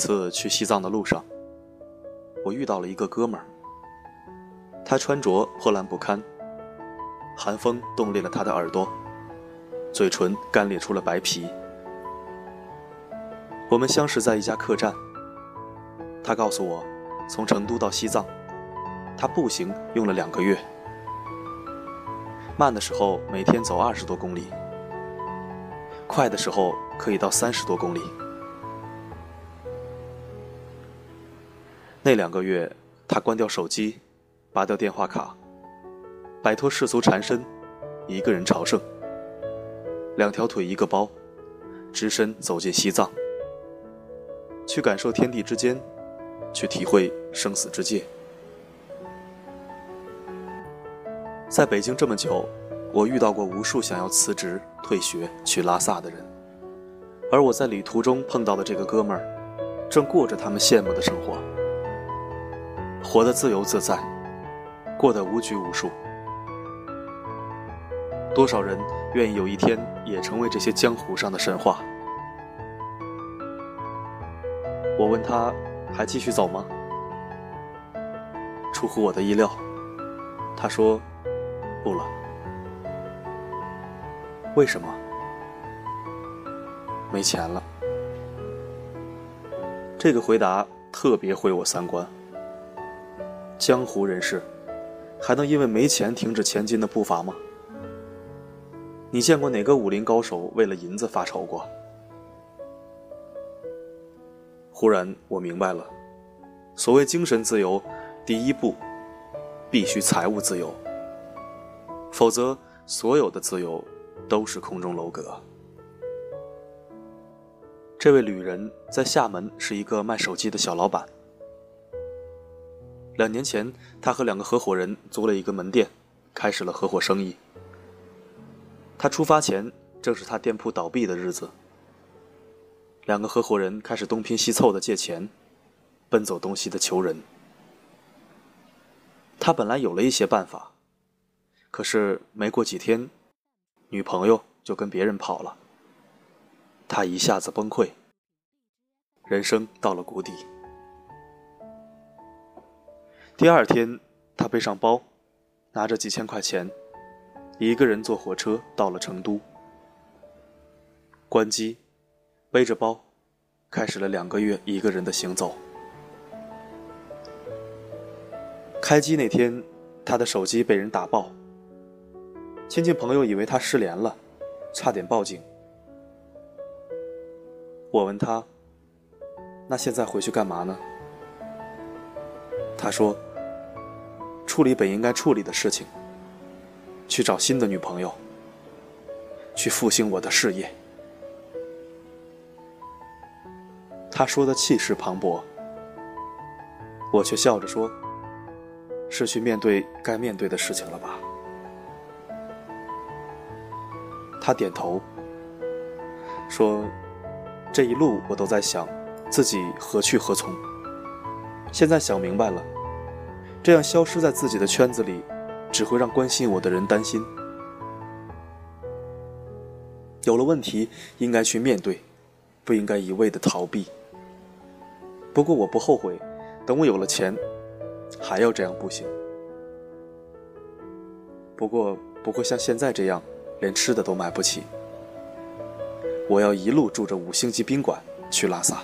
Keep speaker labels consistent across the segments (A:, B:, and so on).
A: 次去西藏的路上，我遇到了一个哥们儿。他穿着破烂不堪，寒风冻裂了他的耳朵，嘴唇干裂出了白皮。我们相识在一家客栈。他告诉我，从成都到西藏，他步行用了两个月，慢的时候每天走二十多公里，快的时候可以到三十多公里。那两个月，他关掉手机，拔掉电话卡，摆脱世俗缠身，一个人朝圣。两条腿一个包，只身走进西藏，去感受天地之间，去体会生死之界。在北京这么久，我遇到过无数想要辞职退学去拉萨的人，而我在旅途中碰到的这个哥们儿，正过着他们羡慕的生活。活得自由自在，过得无拘无束。多少人愿意有一天也成为这些江湖上的神话？我问他，还继续走吗？出乎我的意料，他说，不了。为什么？没钱了。这个回答特别毁我三观。江湖人士，还能因为没钱停止前进的步伐吗？你见过哪个武林高手为了银子发愁过？忽然我明白了，所谓精神自由，第一步必须财务自由，否则所有的自由都是空中楼阁。这位旅人在厦门是一个卖手机的小老板。两年前，他和两个合伙人租了一个门店，开始了合伙生意。他出发前，正是他店铺倒闭的日子。两个合伙人开始东拼西凑的借钱，奔走东西的求人。他本来有了一些办法，可是没过几天，女朋友就跟别人跑了。他一下子崩溃，人生到了谷底。第二天，他背上包，拿着几千块钱，一个人坐火车到了成都。关机，背着包，开始了两个月一个人的行走。开机那天，他的手机被人打爆，亲戚朋友以为他失联了，差点报警。我问他：“那现在回去干嘛呢？”他说。处理本应该处理的事情，去找新的女朋友，去复兴我的事业。他说的气势磅礴，我却笑着说：“是去面对该面对的事情了吧？”他点头，说：“这一路我都在想，自己何去何从。现在想明白了。”这样消失在自己的圈子里，只会让关心我的人担心。有了问题，应该去面对，不应该一味的逃避。不过我不后悔，等我有了钱，还要这样不行。不过不会像现在这样，连吃的都买不起。我要一路住着五星级宾馆去拉萨。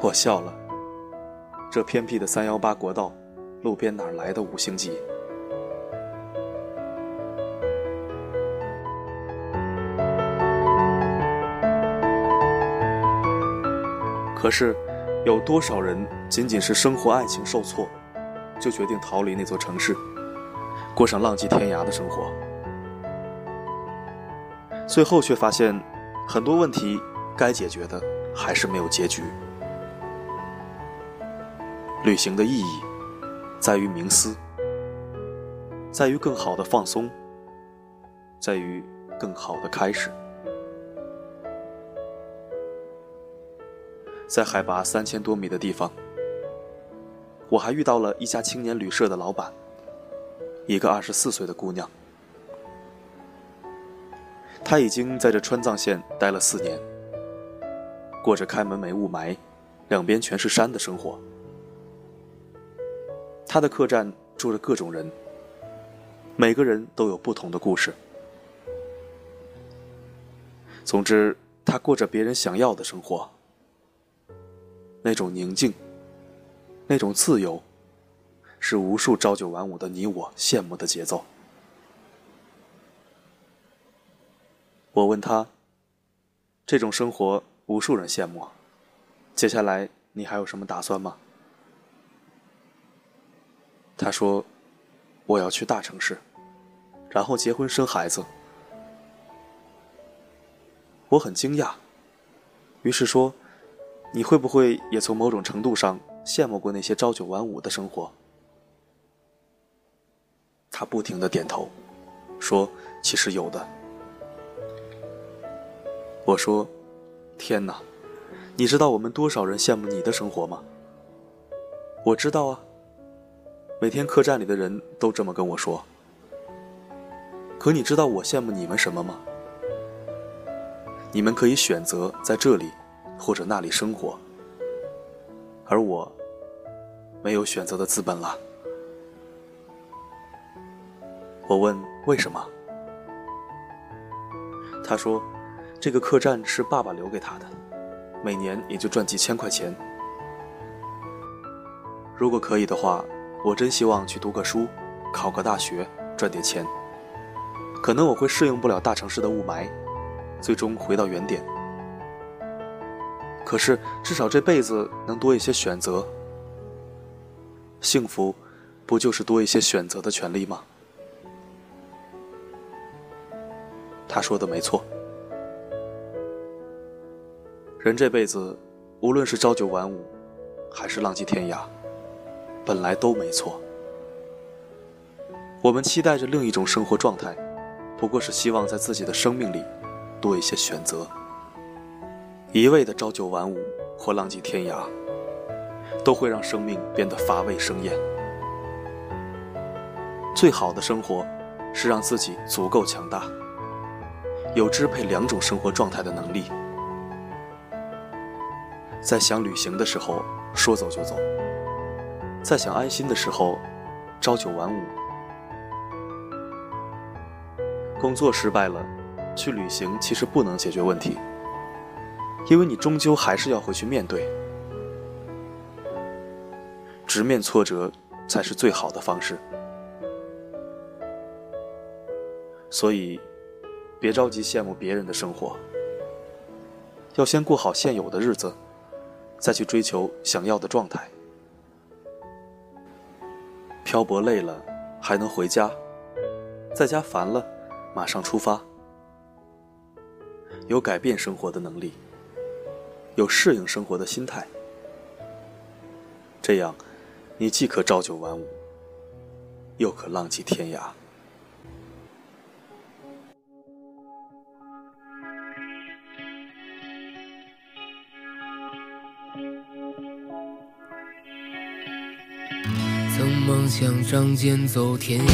A: 我笑了。这偏僻的三幺八国道，路边哪来的五星级？可是，有多少人仅仅是生活爱情受挫，就决定逃离那座城市，过上浪迹天涯的生活？最后却发现，很多问题该解决的还是没有结局。旅行的意义，在于冥思，在于更好的放松，在于更好的开始。在海拔三千多米的地方，我还遇到了一家青年旅社的老板，一个二十四岁的姑娘。她已经在这川藏线待了四年，过着开门没雾霾，两边全是山的生活。他的客栈住着各种人，每个人都有不同的故事。总之，他过着别人想要的生活，那种宁静，那种自由，是无数朝九晚五的你我羡慕的节奏。我问他：“这种生活，无数人羡慕，接下来你还有什么打算吗？”他说：“我要去大城市，然后结婚生孩子。”我很惊讶，于是说：“你会不会也从某种程度上羡慕过那些朝九晚五的生活？”他不停的点头，说：“其实有的。”我说：“天哪，你知道我们多少人羡慕你的生活吗？”我知道啊。每天客栈里的人都这么跟我说。可你知道我羡慕你们什么吗？你们可以选择在这里或者那里生活，而我没有选择的资本了。我问为什么？他说，这个客栈是爸爸留给他的，每年也就赚几千块钱。如果可以的话。我真希望去读个书，考个大学，赚点钱。可能我会适应不了大城市的雾霾，最终回到原点。可是至少这辈子能多一些选择。幸福，不就是多一些选择的权利吗？他说的没错。人这辈子，无论是朝九晚五，还是浪迹天涯。本来都没错。我们期待着另一种生活状态，不过是希望在自己的生命里多一些选择。一味的朝九晚五或浪迹天涯，都会让生命变得乏味生厌。最好的生活，是让自己足够强大，有支配两种生活状态的能力。在想旅行的时候，说走就走。在想安心的时候，朝九晚五。工作失败了，去旅行其实不能解决问题，因为你终究还是要回去面对。直面挫折才是最好的方式。所以，别着急羡慕别人的生活，要先过好现有的日子，再去追求想要的状态。漂泊累了，还能回家；在家烦了，马上出发。有改变生活的能力，有适应生活的心态，这样，你既可朝九晚五，又可浪迹天涯。梦想仗剑走天涯，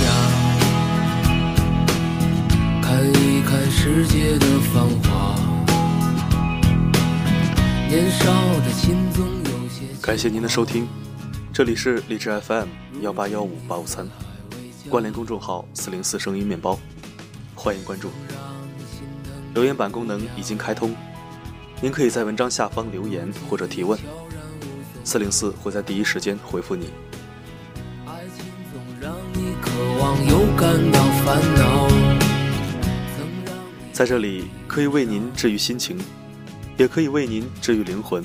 A: 看一看世界的繁华。年少的心总有些。感谢您的收听，这里是荔枝 FM 幺八幺五八五三，关联公众号四零四声音面包，欢迎关注。留言板功能已经开通，您可以在文章下方留言或者提问，四零四会在第一时间回复你。在这里，可以为您治愈心情，也可以为您治愈灵魂。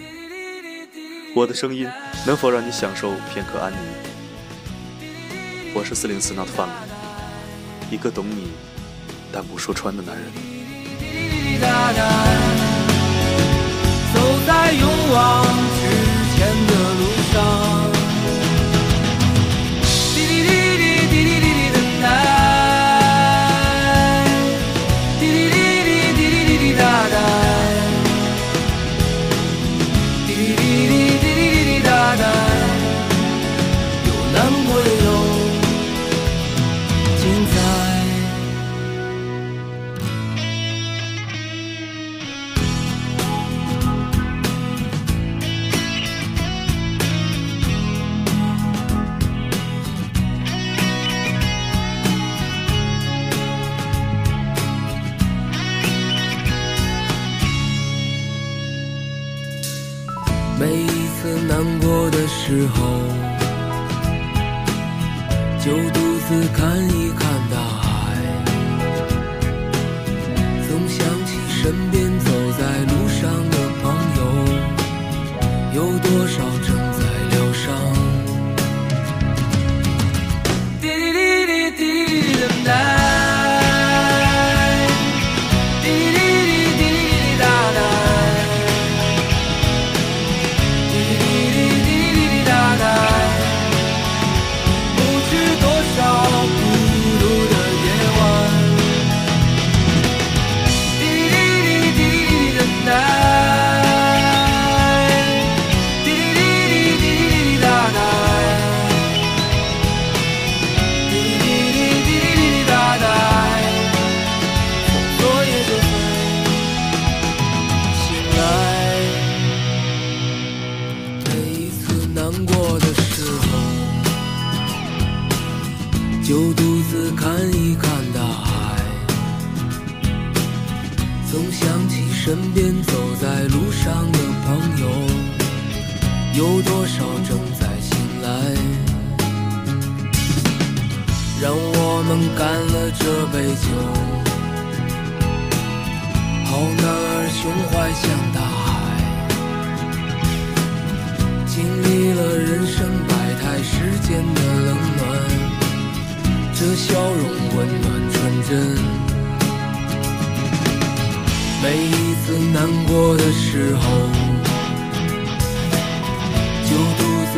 A: 我的声音能否让你享受片刻安宁？我是四零四 Not Fun，一个懂你但不说穿的男人。
B: 在勇往每一次难过的时候，就独自看一看大海，总想起身边走在路上的朋友，有多少正在疗伤。滴滴滴滴滴滴滴有多少正在醒来。让我们干了这杯酒，好男儿胸怀像大海。经历了人生百态世间的冷暖，这笑容温暖纯真。每一次难过的时候，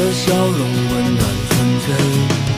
B: 的，笑容温暖纯真。